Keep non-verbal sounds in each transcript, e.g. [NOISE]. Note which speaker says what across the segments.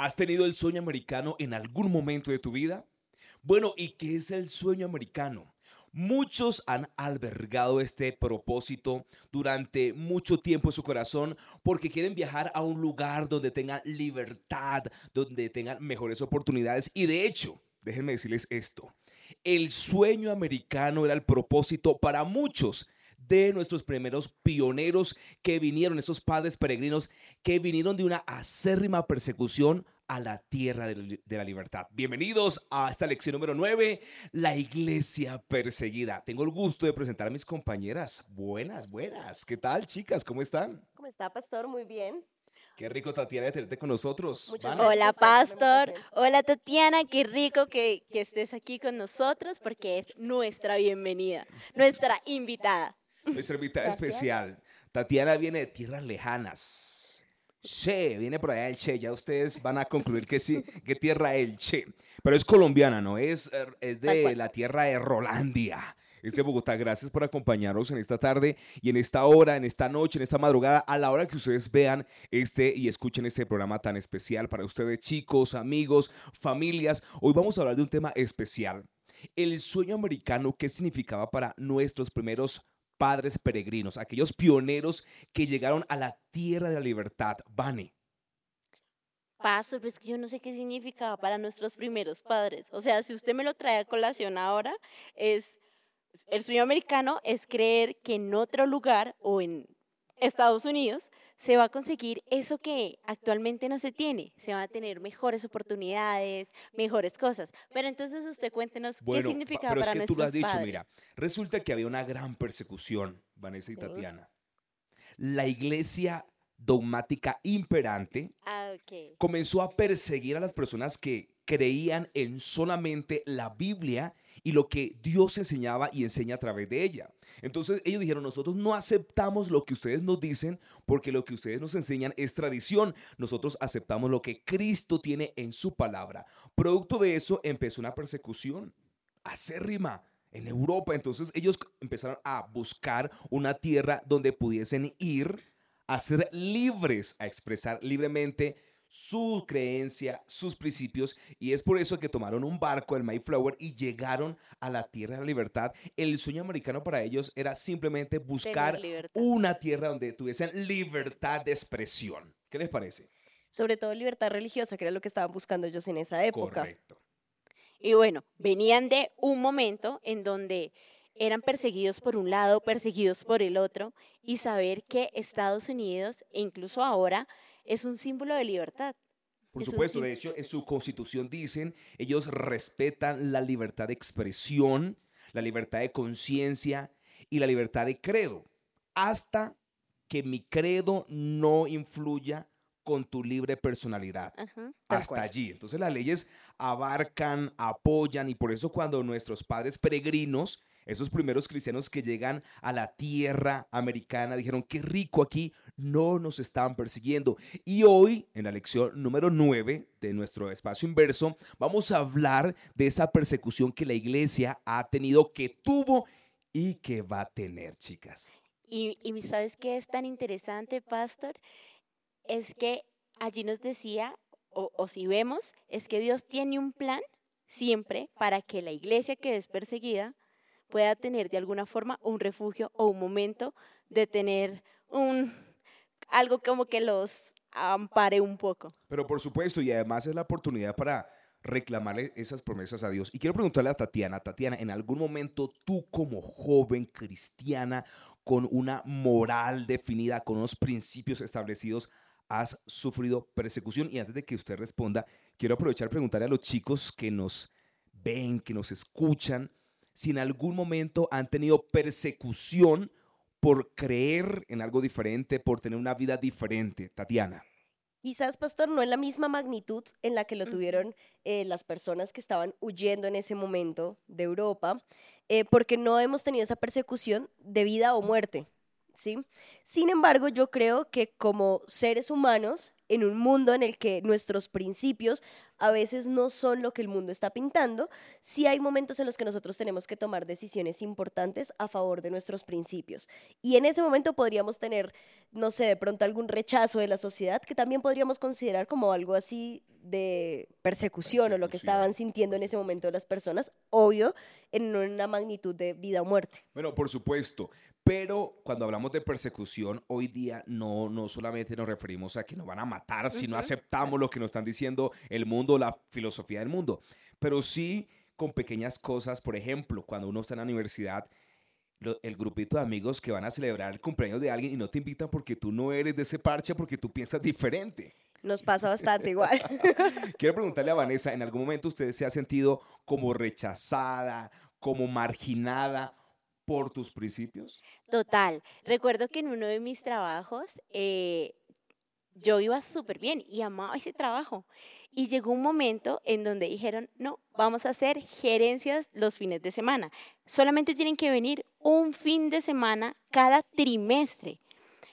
Speaker 1: ¿Has tenido el sueño americano en algún momento de tu vida? Bueno, ¿y qué es el sueño americano? Muchos han albergado este propósito durante mucho tiempo en su corazón porque quieren viajar a un lugar donde tengan libertad, donde tengan mejores oportunidades. Y de hecho, déjenme decirles esto, el sueño americano era el propósito para muchos de nuestros primeros pioneros que vinieron, esos padres peregrinos que vinieron de una acérrima persecución a la tierra de la libertad. Bienvenidos a esta lección número 9, la iglesia perseguida. Tengo el gusto de presentar a mis compañeras. Buenas, buenas. ¿Qué tal, chicas? ¿Cómo están?
Speaker 2: ¿Cómo está, pastor? Muy bien.
Speaker 1: Qué rico, Tatiana, de tenerte con nosotros.
Speaker 2: Muchas gracias. Hola, pastor. Hola, Tatiana. Qué rico que, que estés aquí con nosotros porque es nuestra bienvenida, nuestra invitada.
Speaker 1: Nuestra invitada especial. Tatiana viene de tierras lejanas Che, viene por allá el Che, ya ustedes van a concluir que sí, [LAUGHS] que tierra el Che. Pero es colombiana, ¿no? Es, es de la tierra de Rolandia. Es de Bogotá. Gracias por acompañarnos en esta tarde y en esta hora, en esta noche, en esta madrugada, a la hora que ustedes vean este y escuchen este programa tan especial para ustedes, chicos, amigos, familias. Hoy vamos a hablar de un tema especial. El sueño americano, ¿qué significaba para nuestros primeros padres peregrinos, aquellos pioneros que llegaron a la tierra de la libertad. Vane.
Speaker 2: Pastor, pues que yo no sé qué significaba para nuestros primeros padres. O sea, si usted me lo trae a colación ahora, es el sueño americano es creer que en otro lugar o en Estados Unidos se va a conseguir eso que actualmente no se tiene. Se van a tener mejores oportunidades, mejores cosas. Pero entonces usted cuéntenos qué significa
Speaker 1: pero
Speaker 2: para
Speaker 1: es que tú lo has dicho, mira, resulta que había una gran persecución, Vanessa y Tatiana. La iglesia dogmática imperante
Speaker 2: ah,
Speaker 1: comenzó a perseguir a las personas que creían en solamente la Biblia y lo que Dios enseñaba y enseña a través de ella. Entonces ellos dijeron, nosotros no aceptamos lo que ustedes nos dicen porque lo que ustedes nos enseñan es tradición. Nosotros aceptamos lo que Cristo tiene en su palabra. Producto de eso empezó una persecución acérrima en Europa. Entonces ellos empezaron a buscar una tierra donde pudiesen ir a ser libres, a expresar libremente su creencia, sus principios, y es por eso que tomaron un barco, el Mayflower, y llegaron a la tierra de la libertad. El sueño americano para ellos era simplemente buscar una tierra donde tuviesen libertad de expresión. ¿Qué les parece?
Speaker 2: Sobre todo libertad religiosa, que era lo que estaban buscando ellos en esa época. Correcto. Y bueno, venían de un momento en donde eran perseguidos por un lado, perseguidos por el otro, y saber que Estados Unidos, e incluso ahora, es un símbolo de libertad.
Speaker 1: Por supuesto, de hecho, en su constitución dicen, ellos respetan la libertad de expresión, la libertad de conciencia y la libertad de credo, hasta que mi credo no influya con tu libre personalidad. hasta allí. Entonces las leyes abarcan, apoyan y por eso cuando nuestros padres peregrinos esos primeros cristianos que llegan a la tierra americana dijeron, qué rico aquí, no nos estaban persiguiendo. Y hoy, en la lección número 9 de nuestro espacio inverso, vamos a hablar de esa persecución que la iglesia ha tenido, que tuvo y que va a tener, chicas.
Speaker 2: Y, y sabes qué es tan interesante, pastor, es que allí nos decía, o, o si vemos, es que Dios tiene un plan siempre para que la iglesia que es perseguida pueda tener de alguna forma un refugio o un momento de tener un algo como que los ampare un poco.
Speaker 1: Pero por supuesto, y además es la oportunidad para reclamarle esas promesas a Dios. Y quiero preguntarle a Tatiana, Tatiana, ¿en algún momento tú como joven cristiana, con una moral definida, con unos principios establecidos, has sufrido persecución? Y antes de que usted responda, quiero aprovechar y preguntarle a los chicos que nos ven, que nos escuchan, si en algún momento han tenido persecución por creer en algo diferente, por tener una vida diferente. Tatiana.
Speaker 3: Quizás, pastor, no en la misma magnitud en la que lo tuvieron eh, las personas que estaban huyendo en ese momento de Europa, eh, porque no hemos tenido esa persecución de vida o muerte. ¿sí? Sin embargo, yo creo que como seres humanos en un mundo en el que nuestros principios a veces no son lo que el mundo está pintando, sí hay momentos en los que nosotros tenemos que tomar decisiones importantes a favor de nuestros principios. Y en ese momento podríamos tener, no sé, de pronto algún rechazo de la sociedad que también podríamos considerar como algo así de persecución, o lo que estaban sintiendo en ese momento las personas, obvio, en una magnitud de vida o muerte.
Speaker 1: Bueno, por supuesto. Pero cuando hablamos de persecución, hoy día no, no solamente nos referimos a que nos van a matar si no aceptamos lo que nos están diciendo el mundo, la filosofía del mundo. Pero sí con pequeñas cosas. Por ejemplo, cuando uno está en la universidad, lo- el grupito de amigos que van a celebrar el cumpleaños de alguien y no te invitan porque tú no eres de ese parche, porque tú piensas diferente.
Speaker 3: Nos pasa bastante igual. [LAUGHS]
Speaker 1: Quiero preguntarle a Vanessa, ¿en algún momento usted se ha sentido como rechazada, como marginada por tus principios?
Speaker 2: Total. Recuerdo que en uno de mis trabajos eh, yo iba súper bien y amaba ese trabajo. Y llegó un momento en donde dijeron, no, vamos a hacer gerencias los fines de semana. Solamente tienen que venir un fin de semana cada trimestre.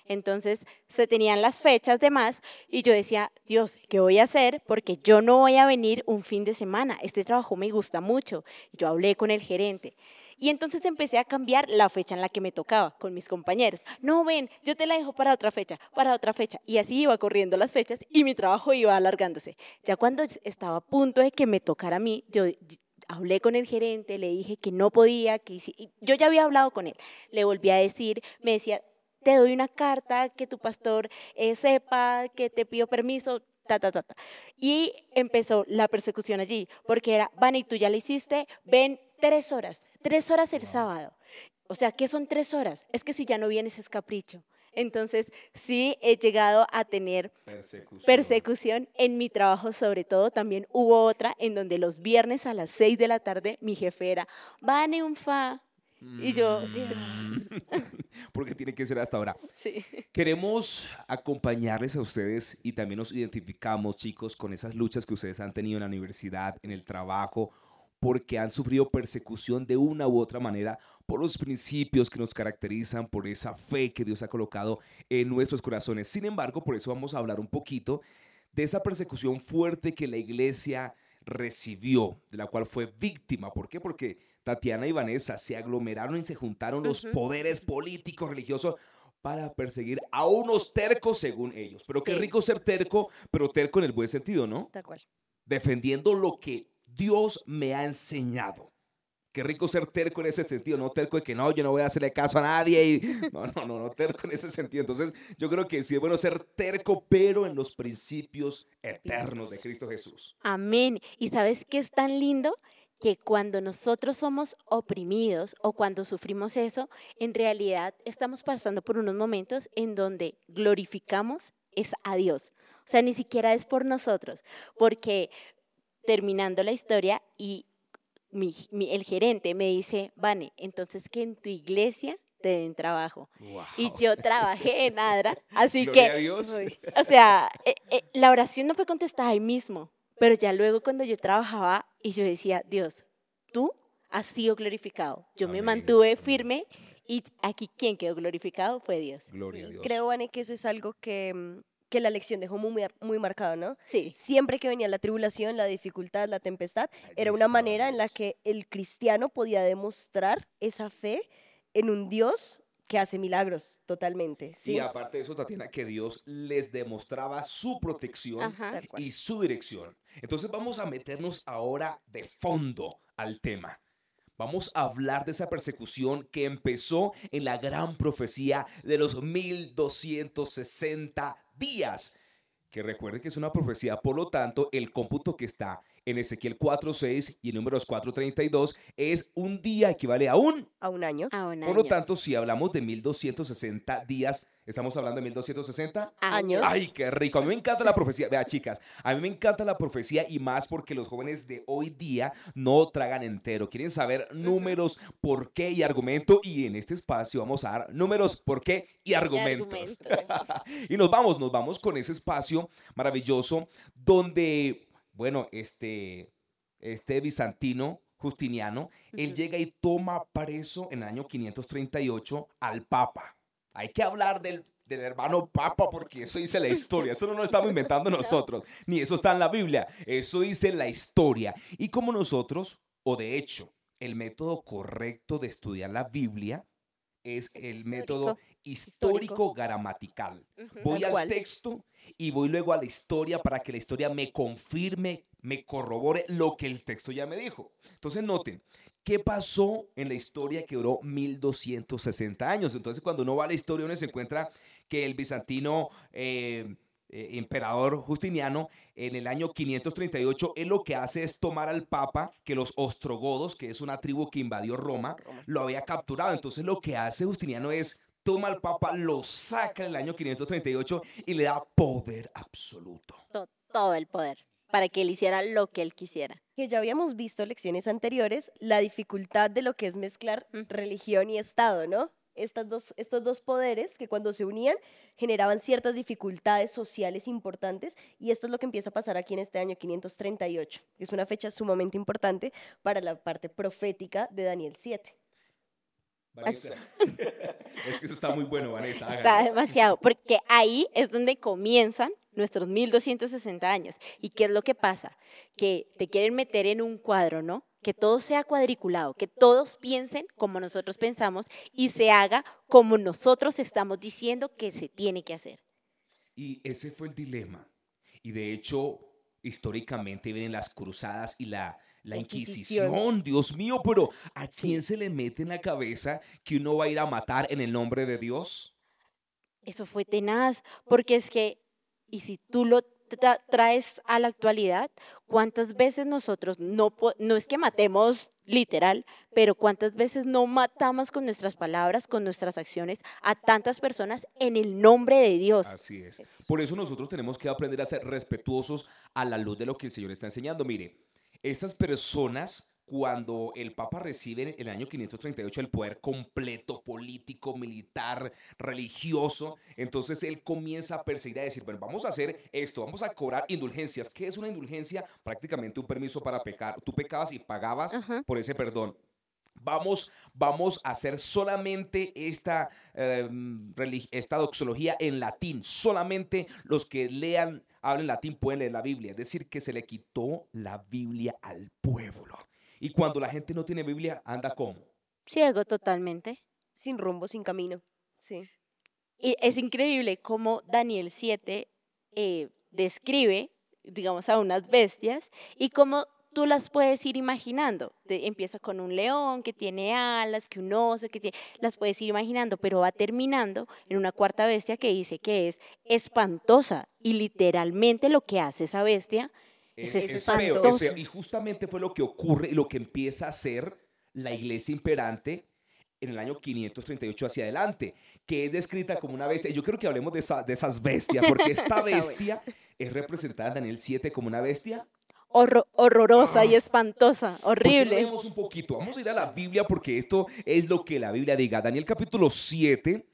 Speaker 2: Entonces se tenían las fechas de más y yo decía, Dios, ¿qué voy a hacer? Porque yo no voy a venir un fin de semana. Este trabajo me gusta mucho. Yo hablé con el gerente. Y entonces empecé a cambiar la fecha en la que me tocaba con mis compañeros. No, ven, yo te la dejo para otra fecha, para otra fecha. Y así iba corriendo las fechas y mi trabajo iba alargándose. Ya cuando es- estaba a punto de que me tocara a mí, yo hablé con el gerente, le dije que no podía, que yo ya había hablado con él. Le volví a decir, me decía, te doy una carta que tu pastor eh, sepa que te pido permiso, ta, ta, ta. Y empezó la persecución allí, porque era, Vani, tú ya lo hiciste, ven tres horas, tres horas el sábado. O sea, ¿qué son tres horas? Es que si ya no vienes es capricho. Entonces, sí he llegado a tener
Speaker 1: Persecución.
Speaker 2: persecución en mi trabajo, sobre todo. También hubo otra en donde los viernes a las seis de la tarde mi jefe era, Vane un fa. Y yo, Dios, [LAUGHS]
Speaker 1: Porque tiene que ser hasta ahora.
Speaker 2: sí.
Speaker 1: Queremos acompañarles a ustedes y también nos identificamos, chicos, con esas luchas que ustedes han tenido en la universidad, en el trabajo, porque han sufrido persecución de una u otra manera por los principios que nos caracterizan, por esa fe que Dios ha colocado en nuestros corazones. Sin embargo, por eso vamos a hablar un poquito de esa persecución fuerte que la iglesia recibió, de la cual fue víctima. ¿Por qué? Porque Tatiana y Vanessa se aglomeraron y se juntaron los poderes políticos, religiosos, para perseguir a unos tercos según ellos. Pero qué
Speaker 3: Sí.
Speaker 1: rico ser terco, pero terco en el buen sentido, ¿no?
Speaker 3: Tal cual.
Speaker 1: Defendiendo lo que Dios me ha enseñado. Qué rico ser terco en ese sentido, no terco de que no, yo no voy a hacerle caso a nadie. Y... [LAUGHS] No, no, no, no, terco en ese sentido. Entonces, yo creo que sí es bueno ser terco, pero en los principios eternos de Cristo Jesús.
Speaker 2: Amén. ¿Y sabes qué es tan lindo? Que cuando nosotros somos oprimidos o cuando sufrimos eso, en realidad estamos pasando por unos momentos en donde glorificamos es a Dios. O sea, ni siquiera es por nosotros, porque terminando la historia y mi- mi- el gerente me dice, Vane, entonces que en tu iglesia te den trabajo. Y yo trabajé en Adra, [LAUGHS] así
Speaker 1: Gloria
Speaker 2: que
Speaker 1: a Dios.
Speaker 3: Uy.
Speaker 2: o sea, eh, eh, la oración no fue contestada ahí mismo, pero ya luego cuando yo trabajaba y yo decía, Dios, tú has sido glorificado. Yo me mantuve firme y aquí quien quedó glorificado fue Dios.
Speaker 1: Gloria a Dios.
Speaker 3: Creo, Vane, que eso es algo que, mm, que la lección dejó muy, muy marcado, ¿no?
Speaker 2: Sí,
Speaker 3: Siempre que venía la tribulación, la dificultad, la tempestad,
Speaker 1: Allí
Speaker 3: era una manera en la que el cristiano podía demostrar esa fe en un Dios que hace milagros totalmente. ¿sí?
Speaker 1: Y aparte de eso, Tatiana, que Dios les demostraba su protección
Speaker 2: Ajá.
Speaker 1: Y su dirección. Entonces vamos a meternos ahora de fondo al tema. Vamos a hablar de esa persecución que empezó en la gran profecía de los 1260 días. Que recuerden que es una profecía, por lo tanto, el cómputo que está en Ezequiel 4.6 y en números 4.32 es un día equivale a un
Speaker 3: A un año.
Speaker 2: a un
Speaker 1: por lo
Speaker 2: año.
Speaker 1: tanto, si hablamos de 1260 días, ¿estamos hablando de 1260?
Speaker 3: años.
Speaker 1: Ay, qué rico. A mí me encanta la profecía. Vea, chicas, a mí me encanta la profecía y más porque los jóvenes de hoy día no tragan entero. Quieren saber números, por qué y argumento. Y en este espacio vamos a dar números, por qué y
Speaker 2: Y
Speaker 1: argumentos.
Speaker 2: argumentos. [LAUGHS]
Speaker 1: y nos vamos, nos vamos con ese espacio maravilloso donde, bueno, este, este bizantino Justiniano, él llega y toma preso en el año 538 al Papa. Hay que hablar del del hermano Papa, porque eso dice la historia, eso no lo estamos inventando [LAUGHS] nosotros, ni eso está en la Biblia, eso dice la historia. Y como nosotros, o de hecho, el método correcto de estudiar la Biblia es el método histórico. gramatical.
Speaker 2: Ujú,
Speaker 1: Voy al texto y voy luego a la historia para que la historia me confirme, me corrobore lo que el texto ya me dijo. Entonces noten, ¿qué pasó en la historia que duró 1260 años? Entonces cuando uno va a la historia uno se encuentra que el bizantino eh, eh, emperador Justiniano en el año 538, él lo que hace es tomar al papa, que los ostrogodos, que es una tribu que invadió Roma, lo había capturado. Entonces lo que hace Justiniano es toma al papa, lo saca en el año 538 y le da poder absoluto.
Speaker 2: To- todo el poder para que él hiciera lo que él quisiera.
Speaker 3: que ya habíamos visto en lecciones anteriores, la dificultad de lo que es mezclar
Speaker 2: Ujú.
Speaker 3: religión y Estado, ¿no? Estas dos, estos dos poderes que cuando se unían generaban ciertas dificultades sociales importantes y esto es lo que empieza a pasar aquí en este año 538, que es una fecha sumamente importante para la parte profética de Daniel 7.
Speaker 1: Vanessa. [LAUGHS] es que eso está muy bueno, Vanessa.
Speaker 2: Está
Speaker 1: hágale.
Speaker 2: demasiado, porque ahí es donde comienzan nuestros 1260 años. ¿Y qué es lo que pasa? Que te quieren meter en un cuadro, ¿no? Que todo sea cuadriculado, que todos piensen como nosotros pensamos y se haga como nosotros estamos diciendo que se tiene que hacer.
Speaker 1: Y ese fue el dilema. Y de hecho, históricamente vienen las cruzadas y la, la Inquisición.
Speaker 3: Inquisición.
Speaker 1: Dios mío, pero ¿a quién se le mete en la cabeza que uno va a ir a matar en el nombre de Dios?
Speaker 2: Eso fue tenaz, porque es que, y si tú lo tra- traes a la actualidad, ¿cuántas veces nosotros no, no es que matemos literal, pero cuántas veces no matamos con nuestras palabras, con nuestras acciones a tantas personas en el nombre de Dios?
Speaker 1: Así es. Por eso nosotros tenemos que aprender a ser respetuosos a la luz de lo que el Señor está enseñando. Mire, estas personas, cuando el Papa recibe en el año 538 el poder completo, político, militar, religioso, entonces él comienza a perseguir, a decir, bueno, vamos a hacer esto, vamos a cobrar indulgencias. ¿Qué es una indulgencia? Prácticamente un permiso para pecar. Tú pecabas y pagabas
Speaker 2: Ajá.
Speaker 1: por ese perdón. Vamos, vamos a hacer solamente esta, eh, esta doxología en latín. Solamente los que lean, hablen latín pueden leer la Biblia. Es decir, que se le quitó la Biblia al pueblo. Y cuando la gente no tiene Biblia, anda como.
Speaker 2: Ciego totalmente.
Speaker 3: Sin rumbo, sin camino. Sí.
Speaker 2: Y es increíble cómo Daniel 7 eh, describe, digamos, a unas bestias y cómo tú las puedes ir imaginando. Te- empieza con un león que tiene alas, que un oso, que tiene, las puedes ir imaginando, pero va terminando en una cuarta bestia que dice que es espantosa y literalmente lo que hace esa bestia
Speaker 1: Es,
Speaker 2: Es
Speaker 1: es feo, es feo. Y justamente fue lo que ocurre y lo que empieza a hacer la iglesia imperante en el año 538 hacia adelante, que es descrita como una bestia. Yo quiero que hablemos de, esa- de esas bestias, porque [LAUGHS] esta bestia es representada en Daniel 7 como una bestia.
Speaker 2: Horro- horrorosa y espantosa,
Speaker 1: ¿Por qué no
Speaker 2: horrible.
Speaker 1: leemos un poquito? Vamos a ir a la Biblia porque esto es lo que la Biblia diga. Daniel capítulo 7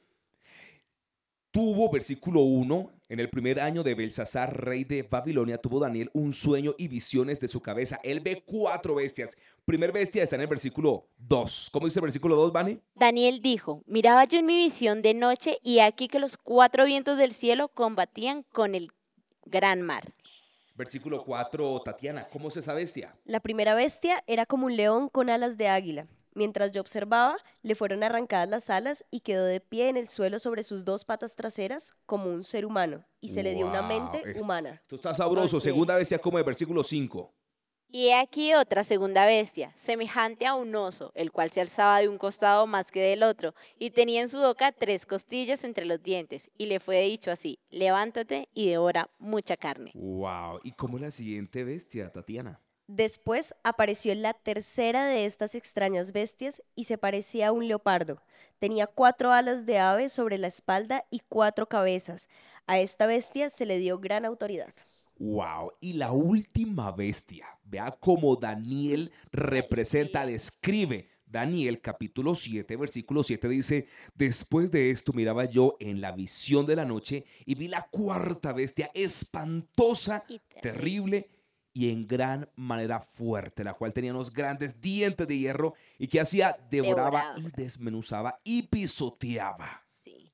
Speaker 1: tuvo, versículo 1, en el primer año de Belsasar, rey de Babilonia, tuvo Daniel un sueño y visiones de su cabeza. Él ve cuatro bestias. Primer bestia está en el versículo 2. ¿Cómo dice el versículo 2, Vane?
Speaker 2: Daniel dijo, miraba yo en mi visión de noche y aquí que los cuatro vientos del cielo combatían con el gran mar.
Speaker 1: Versículo 4, Tatiana, ¿cómo es esa bestia?
Speaker 3: La primera bestia era como un león con alas de águila. Mientras yo observaba, le fueron arrancadas las alas y quedó de pie en el suelo sobre sus dos patas traseras como un ser humano y se le dio una mente
Speaker 1: es-
Speaker 3: humana.
Speaker 1: Esto está sabroso. Segunda bestia como el versículo 5.
Speaker 2: Y he aquí otra segunda bestia, semejante a un oso, el cual se alzaba de un costado más que del otro, y tenía en su boca tres costillas entre los dientes, y le fue dicho así, levántate y devora mucha carne.
Speaker 1: Wow. ¿Y cómo es la siguiente bestia, Tatiana?
Speaker 3: Después apareció la tercera de estas extrañas bestias y se parecía a un leopardo. Tenía cuatro alas de ave sobre la espalda y cuatro cabezas. A esta bestia se le dio gran autoridad.
Speaker 1: Wow. Y la última bestia. Vea cómo Daniel representa, describe. Daniel capítulo 7, versículo 7 dice, después de esto miraba yo en la visión de la noche y vi la cuarta bestia espantosa,
Speaker 2: Y
Speaker 1: terrible y en gran manera fuerte, la cual tenía unos grandes dientes de hierro y que hacía devoraba
Speaker 2: Devoraba.
Speaker 1: y desmenuzaba y pisoteaba.
Speaker 2: Sí.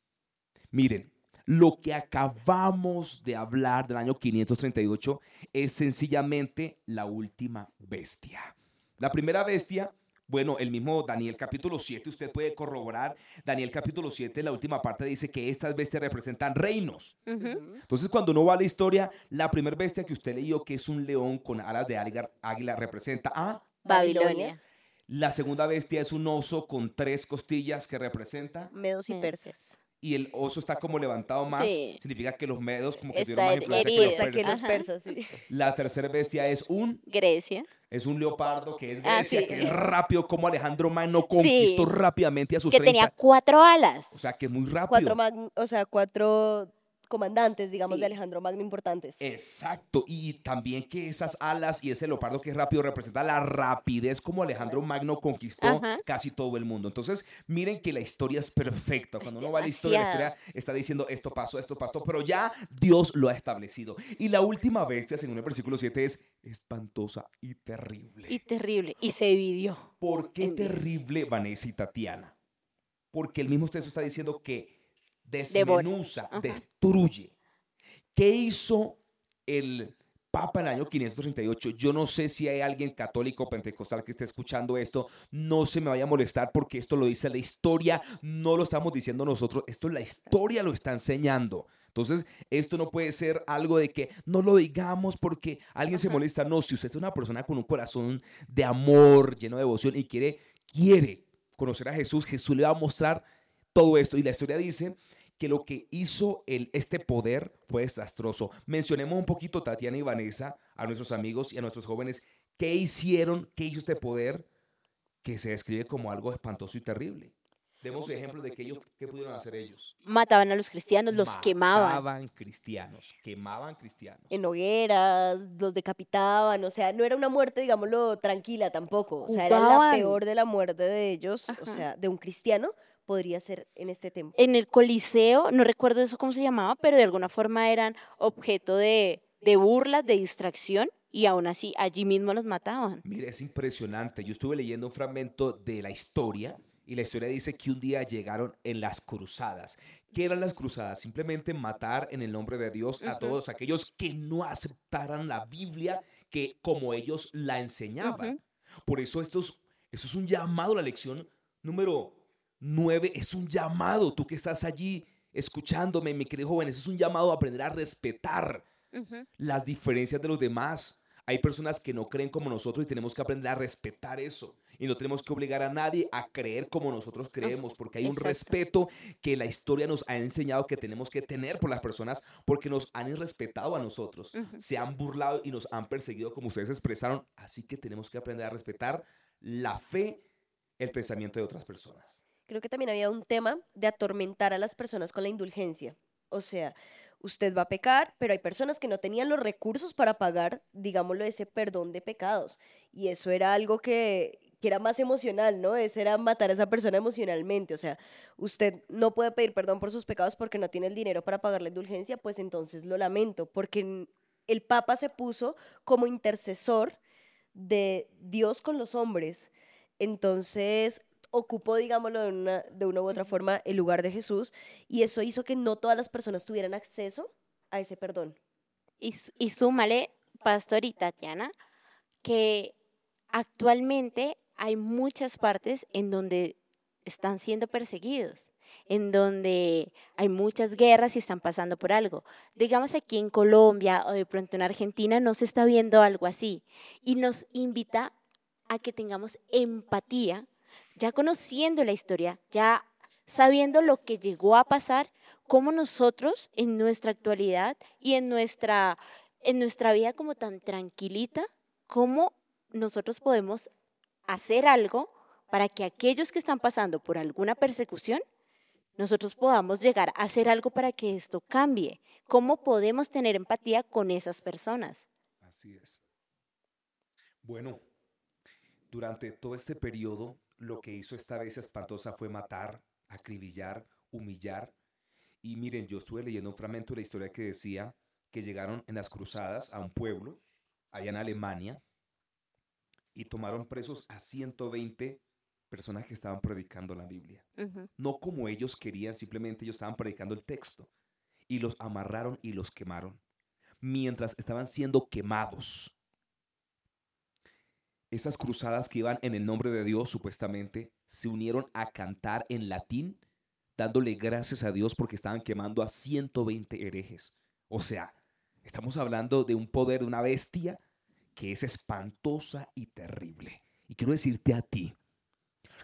Speaker 1: Miren, Lo que acabamos de hablar del año 538 es sencillamente la última bestia. La primera bestia bueno, el mismo Daniel capítulo 7, usted puede corroborar, Daniel capítulo 7, la última parte dice que estas bestias representan reinos. Entonces, cuando uno va a la historia, la primera bestia que usted leyó, que es un león con alas de águila, representa a
Speaker 2: Babilonia.
Speaker 1: La segunda bestia es un oso con tres costillas que representa
Speaker 3: Medos y persas
Speaker 1: y el oso está como levantado más, significa que los medos como que
Speaker 2: tienen
Speaker 1: más
Speaker 2: influencia
Speaker 3: que los persas. [LAUGHS]
Speaker 1: La tercera bestia es un...
Speaker 2: Grecia.
Speaker 1: Es un leopardo que es ah, Grecia, que es rápido como Alejandro Magno conquistó rápidamente a sus
Speaker 2: Que tenía cuatro alas.
Speaker 1: O sea, que es muy rápido.
Speaker 3: Cuatro, o sea, cuatro comandantes, digamos, de Alejandro Magno importantes.
Speaker 1: Exacto, y también que esas alas y ese leopardo que es rápido representa la rapidez como Alejandro Magno conquistó casi todo el mundo. Entonces, miren que la historia es perfecta. Cuando uno va a la historia, la historia está diciendo esto pasó, esto pasó, pero ya Dios lo ha establecido. Y la última bestia, según el versículo 7, es espantosa y terrible.
Speaker 2: Y terrible, y se dividió.
Speaker 1: ¿Por qué terrible, Vanessa y Tatiana? Porque el mismo texto está diciendo que desmenuza, destruye. ¿Qué hizo el Papa en el año 538? Yo no sé si hay alguien católico pentecostal que esté escuchando esto. No se me vaya a molestar porque esto lo dice la historia, no lo estamos diciendo nosotros, esto la historia lo está enseñando. Entonces, esto no puede ser algo de que no lo digamos porque alguien se molesta. No, si usted es una persona con un corazón de amor, lleno de devoción y quiere, quiere conocer a Jesús, Jesús le va a mostrar todo esto. Y la historia dice que lo que hizo el, este poder fue desastroso. Mencionemos un poquito, Tatiana y Vanessa, a nuestros amigos y a nuestros jóvenes, qué hicieron, qué hizo este poder que se describe como algo espantoso y terrible. Demos ejemplos de que ellos, qué pudieron hacer ellos.
Speaker 2: Mataban a los cristianos, los quemaban.
Speaker 1: Mataban cristianos, quemaban cristianos.
Speaker 3: En hogueras, los decapitaban, o sea, no era una muerte, digámoslo, tranquila tampoco. O sea, era la peor de la muerte de ellos, o sea, de un cristiano, podría ser en este tiempo?
Speaker 2: En el Coliseo, no recuerdo eso cómo se llamaba, pero de alguna forma eran objeto de, de burlas, de distracción, y aún así allí mismo los mataban.
Speaker 1: Mire, es impresionante. Yo estuve leyendo un fragmento de la historia y la historia dice que un día llegaron en las cruzadas. ¿Qué eran las cruzadas? Simplemente matar en el nombre de Dios a todos aquellos que no aceptaran la Biblia que como ellos la enseñaban. Por eso esto es, esto es un llamado a la lección número 9 es un llamado. Tú que estás allí escuchándome, mi querido joven, es un llamado a aprender a respetar las diferencias de los demás. Hay personas que no creen como nosotros y tenemos que aprender a respetar eso. Y no tenemos que obligar a nadie a creer como nosotros creemos, porque hay un respeto que la historia nos ha enseñado que tenemos que tener por las personas, porque nos han irrespetado a nosotros. Se han burlado y nos han perseguido como ustedes expresaron. Así que tenemos que aprender a respetar la fe, el pensamiento de otras personas
Speaker 3: creo que también había un tema de atormentar a las personas con la indulgencia. O sea, usted va a pecar, pero hay personas que no tenían los recursos para pagar, digámoslo, ese perdón de pecados. Y eso era algo que, que era más emocional, ¿no? Ese era matar a esa persona emocionalmente. O sea, usted no puede pedir perdón por sus pecados porque no tiene el dinero para pagar la indulgencia, pues entonces lo lamento, porque el Papa se puso como intercesor de Dios con los hombres. Entonces, ocupó, digámoslo de una, de una u otra forma, el lugar de Jesús y eso hizo que no todas las personas tuvieran acceso a ese perdón.
Speaker 2: Y, y súmale, Pastor y Tatiana, que actualmente hay muchas partes en donde están siendo perseguidos, en donde hay muchas guerras y están pasando por algo. Digamos aquí en Colombia o de pronto en Argentina no se está viendo algo así y nos invita a que tengamos empatía ya conociendo la historia, ya sabiendo lo que llegó a pasar, cómo nosotros en nuestra actualidad y en nuestra, en nuestra vida como tan tranquilita, cómo nosotros podemos hacer algo para que aquellos que están pasando por alguna persecución, nosotros podamos llegar a hacer algo para que esto cambie. ¿Cómo podemos tener empatía con esas personas?
Speaker 1: Así es. Bueno, durante todo este periodo lo que hizo esta vez espantosa fue matar, acribillar, humillar. Y miren, yo estuve leyendo un fragmento de la historia que decía que llegaron en las cruzadas a un pueblo, allá en Alemania, y tomaron presos a 120 personas que estaban predicando la Biblia. No como ellos querían, simplemente ellos estaban predicando el texto. y los amarraron y los quemaron mientras estaban siendo quemados. Esas cruzadas que iban en el nombre de Dios, supuestamente, se unieron a cantar en latín, dándole gracias a Dios porque estaban quemando a 120 herejes. O sea, estamos hablando de un poder de una bestia que es espantosa y terrible. Y quiero decirte a ti,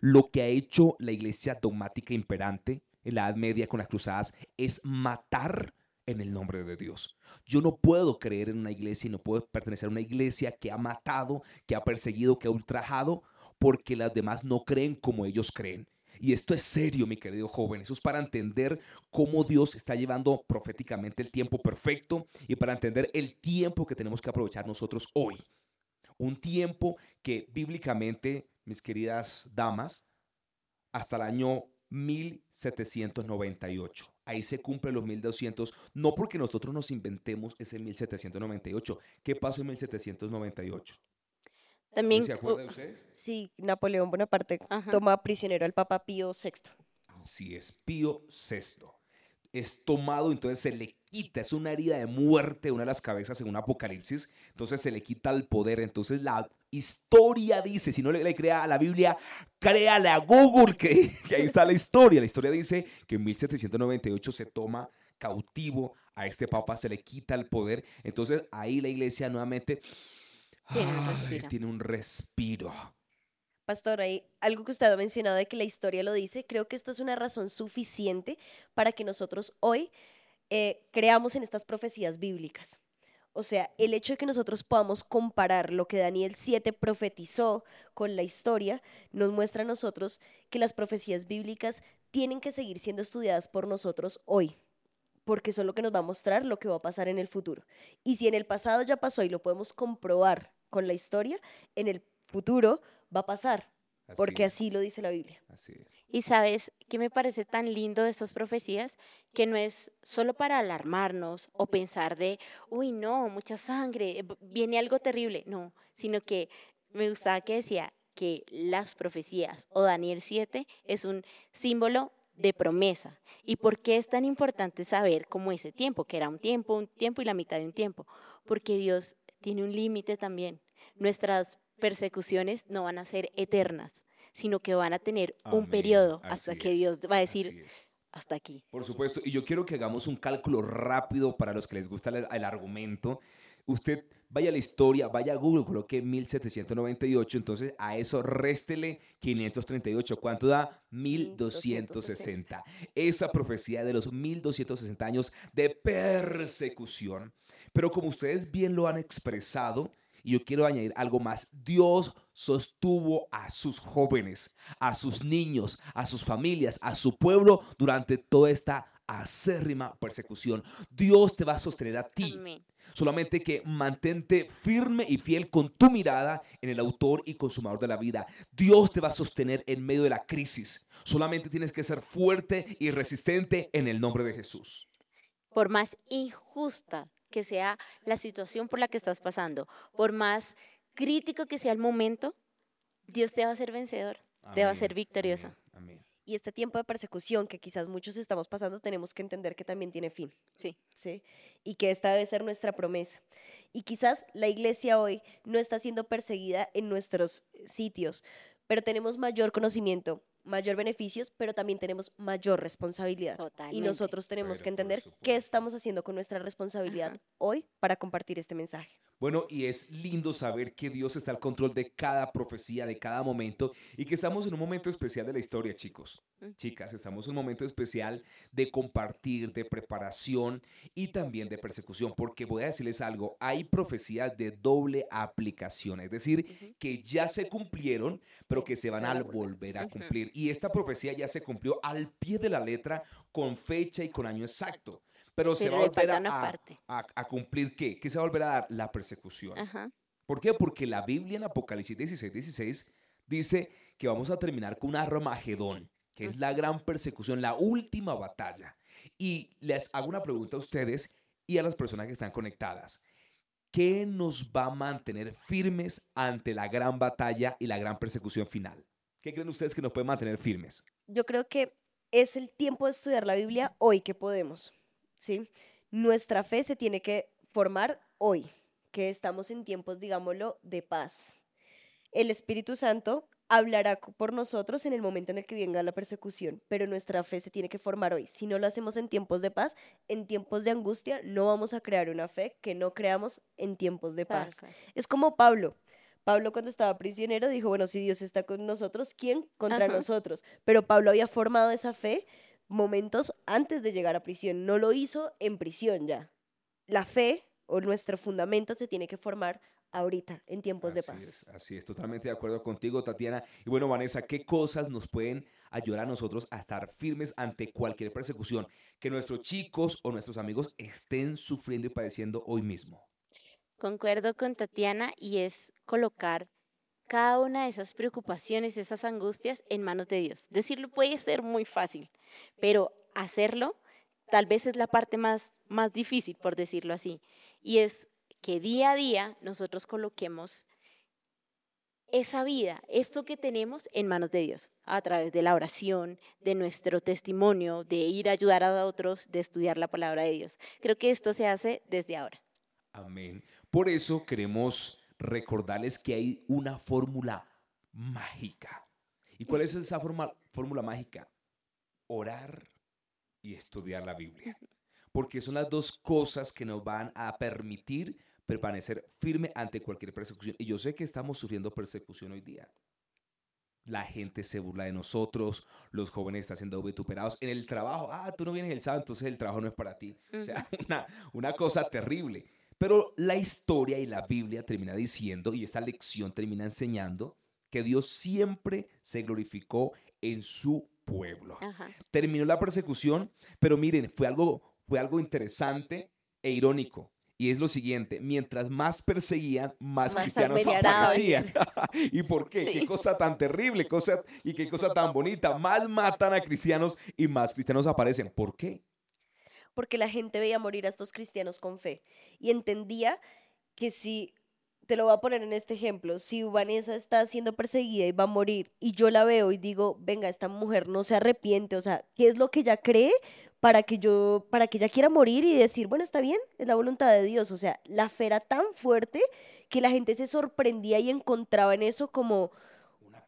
Speaker 1: lo que ha hecho la iglesia dogmática imperante en la Edad Media con las cruzadas es matar en el nombre de Dios. Yo no puedo creer en una iglesia y no puedo pertenecer a una iglesia que ha matado, que ha perseguido, que ha ultrajado, porque las demás no creen como ellos creen. Y esto es serio, mi querido joven. Eso es para entender cómo Dios está llevando proféticamente el tiempo perfecto y para entender el tiempo que tenemos que aprovechar nosotros hoy. Un tiempo que bíblicamente, mis queridas damas, hasta el año 1798. Ahí se cumple los 1200, no porque nosotros nos inventemos ese 1798. ¿Qué pasó en 1798?
Speaker 2: También,
Speaker 1: ¿Se acuerdan ustedes?
Speaker 3: Sí, Napoleón Bonaparte
Speaker 2: Ajá.
Speaker 3: toma prisionero al Papa Pío VI.
Speaker 1: Así es, Pío VI. Es tomado, entonces se le quita, es una herida de muerte, una de las cabezas en un apocalipsis, entonces se le quita el poder. Entonces la historia dice, si no le, le crea a la Biblia, créale a Google, que, [LAUGHS] que ahí está la historia. La historia dice que en 1798 se toma cautivo a este papa, se le quita el poder. Entonces ahí la iglesia nuevamente
Speaker 2: Tiene un
Speaker 1: ay,
Speaker 2: respiro.
Speaker 1: tiene un respiro.
Speaker 3: Pastor, hay algo que usted ha mencionado de que la historia lo dice. Creo que esto es una razón suficiente para que nosotros hoy eh, creamos en estas profecías bíblicas. O sea, el hecho de que nosotros podamos comparar lo que Daniel 7 profetizó con la historia nos muestra a nosotros que las profecías bíblicas tienen que seguir siendo estudiadas por nosotros hoy, porque son lo que nos va a mostrar lo que va a pasar en el futuro. Y si en el pasado ya pasó y lo podemos comprobar con la historia, en el futuro va a pasar, porque así lo dice la Biblia.
Speaker 1: así es.
Speaker 2: Y sabes qué me parece tan lindo de estas profecías, que no es solo para alarmarnos o pensar de, uy, no, mucha sangre, viene algo terrible, no, sino que me gustaba que decía que las profecías o Daniel 7 es un símbolo de promesa. ¿Y por qué es tan importante saber cómo ese tiempo, que era un tiempo, un tiempo y la mitad de un tiempo? Porque Dios tiene un límite también. Nuestras persecuciones no van a ser eternas, sino que van a tener un
Speaker 1: Amén.
Speaker 2: periodo hasta
Speaker 1: Así
Speaker 2: que
Speaker 1: es,
Speaker 2: Dios va a decir hasta aquí.
Speaker 1: Por supuesto, y yo quiero que hagamos un cálculo rápido para los que les gusta el, el argumento. Usted vaya a la historia, vaya a Google, coloque 1798, entonces a eso réstele 538. ¿Cuánto da? 1260. Esa profecía de los 1260 años de persecución. Pero como ustedes bien lo han expresado, y yo quiero añadir algo más, Dios sostuvo a sus jóvenes, a sus niños, a sus familias, a su pueblo durante toda esta acérrima persecución. Dios te va a sostener a ti.
Speaker 2: Amén.
Speaker 1: Solamente que mantente firme y fiel con tu mirada en el autor y consumador de la vida. Dios te va a sostener en medio de la crisis. Solamente tienes que ser fuerte y resistente en el nombre de Jesús.
Speaker 2: Por más injusta que sea la situación por la que estás pasando, por más crítico que sea el momento, Dios te va a hacer vencedor, te va a
Speaker 1: Amén,
Speaker 2: ser victoriosa.
Speaker 1: amén, amén.
Speaker 3: Y este tiempo de persecución que quizás muchos estamos pasando, tenemos que entender que también tiene fin.
Speaker 2: Sí.
Speaker 3: ¿sí? Y que esta debe ser nuestra promesa. Y quizás la iglesia hoy no está siendo perseguida en nuestros sitios, pero tenemos mayor conocimiento, mayor beneficios, pero también tenemos mayor responsabilidad. Y nosotros tenemos
Speaker 1: Pero
Speaker 3: que entender qué estamos haciendo con nuestra responsabilidad
Speaker 2: Ajá.
Speaker 3: hoy para compartir este mensaje.
Speaker 1: Bueno, y es lindo saber que Dios está al control de cada profecía, de cada momento, y que estamos en un momento especial de la historia, chicos. Chicas, estamos en un momento especial de compartir, de preparación y también de persecución, porque voy a decirles algo, hay profecías de doble aplicación, es decir, que ya se cumplieron, pero que se van a volver a cumplir. Y esta profecía ya se cumplió al pie de la letra, con fecha y con año exacto. Pero, se va a volver a, cumplir qué? ¿Qué se va a volver a dar? La persecución.
Speaker 2: Ajá.
Speaker 1: ¿Por qué? Porque la Biblia en Apocalipsis 16, 16 dice que vamos a terminar con un Armagedón, que es la gran persecución, la última batalla. Y les hago una pregunta a ustedes y a las personas que están conectadas. ¿Qué nos va a mantener firmes ante la gran batalla y la gran persecución final? ¿Qué creen ustedes que nos puede mantener firmes?
Speaker 3: Yo creo que es el tiempo de estudiar la Biblia hoy que podemos. ¿sí? Nuestra fe se tiene que formar hoy, que estamos en tiempos, digámoslo, de paz. El Espíritu Santo hablará por nosotros en el momento en el que venga la persecución, pero nuestra fe se tiene que formar hoy. Si no lo hacemos en tiempos de paz, en tiempos de angustia, no vamos a crear una fe que no creamos en tiempos de paz.
Speaker 2: cual.
Speaker 3: Es como Pablo. Pablo cuando estaba prisionero dijo, bueno, si Dios está con nosotros, ¿quién contra
Speaker 2: Ajá.
Speaker 3: nosotros? Pero Pablo había formado esa fe momentos antes de llegar a prisión, no lo hizo en prisión ya. La fe o nuestro fundamento se tiene que formar ahorita, en tiempos de paz.
Speaker 1: es, así es, totalmente de acuerdo contigo, Tatiana. Y bueno, Vanessa, ¿qué cosas nos pueden ayudar a nosotros a estar firmes ante cualquier persecución que nuestros chicos o nuestros amigos estén sufriendo y padeciendo hoy mismo?
Speaker 2: Concuerdo con Tatiana y es colocar cada una de esas preocupaciones, esas angustias en manos de Dios. Decirlo puede ser muy fácil, pero hacerlo tal vez es la parte más, más difícil, por decirlo así. Y es que día a día nosotros coloquemos esa vida, esto que tenemos en manos de Dios, a través de la oración, de nuestro testimonio, de ir a ayudar a otros, de estudiar la palabra de Dios. Creo que esto se hace desde ahora.
Speaker 1: Amén. Por eso queremos recordarles que hay una fórmula mágica. ¿Y cuál es esa forma- fórmula mágica? Orar y estudiar la Biblia. Porque son las dos cosas que nos van a permitir permanecer firme ante cualquier persecución. Y yo sé que estamos sufriendo persecución hoy día. La gente se burla de nosotros, los jóvenes están siendo vituperados. En el trabajo, ah, tú no vienes el sábado, entonces el trabajo no es para ti. O sea, [LAUGHS] una, una cosa terrible. Pero la historia y la Biblia termina diciendo, y esta lección termina enseñando, que Dios siempre se glorificó en su pueblo.
Speaker 2: Ajá.
Speaker 1: Terminó la persecución, pero miren, fue algo, fue algo interesante e irónico. Y es lo siguiente, mientras más perseguían, más,
Speaker 3: Más
Speaker 1: cristianos aparecían. [LAUGHS] ¿Y por qué? Qué
Speaker 2: Sí.
Speaker 1: cosa tan terrible, cosa, y qué cosa tan bonita. Más matan a cristianos y más cristianos aparecen. ¿Por qué?
Speaker 3: Porque la gente veía morir a estos cristianos con fe. Y entendía que si, te lo voy a poner en este ejemplo, si Vanessa está siendo perseguida y va a morir y yo la veo y digo, venga, esta mujer no se arrepiente, o sea, ¿qué es lo que ella cree para que yo, para que ella quiera morir y decir, bueno, está bien, es la voluntad de Dios, o sea, la fe era tan fuerte que la gente se sorprendía y encontraba en eso como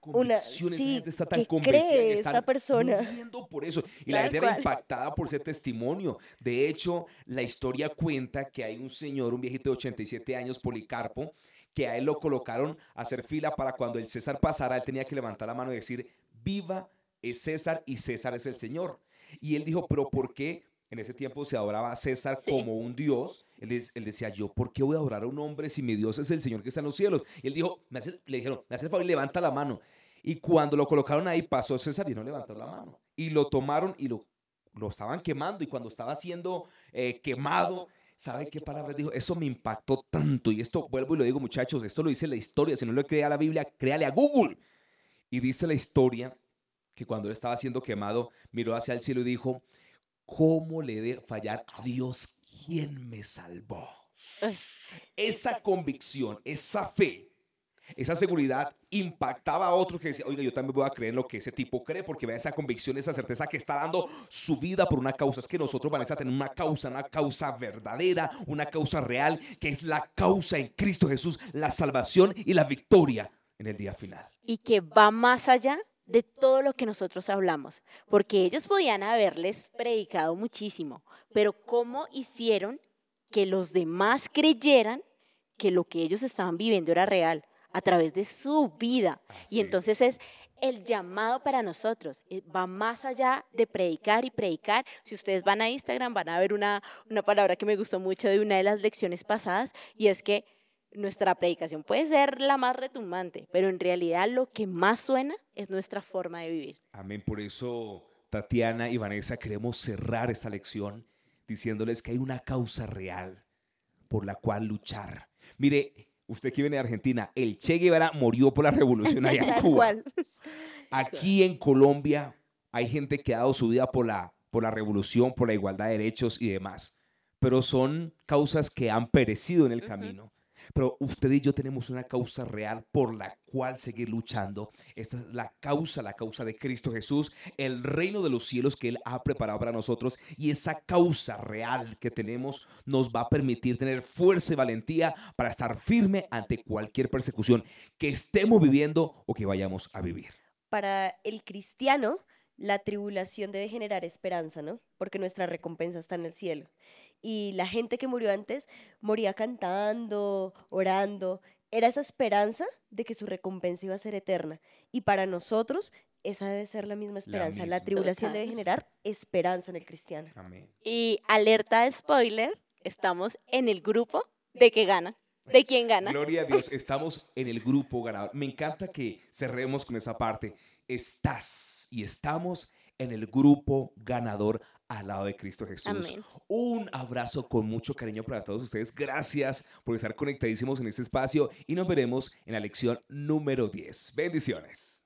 Speaker 1: Una convicción, esa
Speaker 3: sí,
Speaker 1: gente está tan
Speaker 3: ¿qué
Speaker 1: convencida
Speaker 3: cree
Speaker 1: que
Speaker 3: esta persona?
Speaker 1: muriendo por eso. Y la gente era impactada por ese testimonio. De hecho, la historia cuenta que hay un señor, un viejito de 87 años, Policarpo, que a él lo colocaron a hacer fila para cuando el César pasara, él tenía que levantar la mano y decir, viva es César y César es el Señor. Y él dijo, pero ¿por qué? En ese tiempo se adoraba a César
Speaker 2: Sí.
Speaker 1: como un dios. Él, decía, yo, ¿por qué voy a adorar a un hombre si mi Dios es el Señor que está en los cielos? Y él dijo, me hace- le dijeron, me hace el favor y levanta la mano. Y cuando lo colocaron ahí, pasó César y no levantó la mano. Y lo tomaron y lo, lo estaban quemando. Y cuando estaba siendo eh, quemado, ¿sabe qué palabra dijo? Eso me impactó tanto. Y esto, vuelvo y lo digo, muchachos, esto lo dice la historia. Si no le cree a la Biblia, créale a Google. Y dice la historia que cuando él estaba siendo quemado, miró hacia el cielo y dijo, ¿cómo le de fallar a Dios quien me salvó?
Speaker 2: Uy,
Speaker 1: esa convicción, esa fe, esa seguridad impactaba a otros que decían, oiga, yo también voy a creer en lo que ese tipo cree, porque vea esa convicción, esa certeza que está dando su vida por una causa. Es que nosotros van a tener una causa, una causa verdadera, una causa real, que es la causa en Cristo Jesús, la salvación y la victoria en el día final.
Speaker 2: y que va más allá de todo lo que nosotros hablamos, porque ellos podían haberles predicado muchísimo, pero ¿cómo hicieron que los demás creyeran que lo que ellos estaban viviendo era real a través de su vida?
Speaker 1: Así
Speaker 2: Y
Speaker 1: es.
Speaker 2: entonces es el llamado para nosotros, eh, va más allá de predicar y predicar. Si ustedes van a Instagram van a ver una, una palabra que me gustó mucho de una de las lecciones pasadas y es que nuestra predicación puede ser la más retumbante, pero en realidad lo que más suena es nuestra forma de vivir.
Speaker 1: Amén. Por eso, Tatiana y Vanessa, queremos cerrar esta lección diciéndoles que hay una causa real por la cual luchar. Mire, usted que viene de Argentina, el Che Guevara murió por la revolución allá en [LAUGHS] Cuba. Aquí en Colombia hay gente que ha dado su vida por la, por la revolución, por la igualdad de derechos y demás. Pero son causas que han perecido en el camino. Pero usted y yo tenemos una causa real por la cual seguir luchando. Esta es la causa, la causa de Cristo Jesús, el reino de los cielos que Él ha preparado para nosotros. Y esa causa real que tenemos nos va a permitir tener fuerza y valentía para estar firme ante cualquier persecución que estemos viviendo o que vayamos a vivir.
Speaker 3: Para el cristiano, la tribulación debe generar esperanza, ¿no? Porque nuestra recompensa está en el cielo. Y la gente que murió antes moría cantando, orando. Era esa esperanza de que su recompensa iba a ser eterna. Y para nosotros, esa debe ser la misma esperanza. La,
Speaker 1: misma.
Speaker 3: tribulación
Speaker 2: Total.
Speaker 3: debe generar esperanza en el cristiano.
Speaker 1: Amén.
Speaker 2: Y alerta de spoiler, estamos en el grupo de que gana. ¿De quién gana?
Speaker 1: Gloria a Dios, estamos en el grupo ganador. Me encanta que cerremos con esa parte. Estás y estamos en el grupo ganador al lado de Cristo Jesús.
Speaker 2: Amén.
Speaker 1: Un abrazo con mucho cariño para todos ustedes. Gracias por estar conectadísimos en este espacio y nos veremos en la lección número 10. Bendiciones.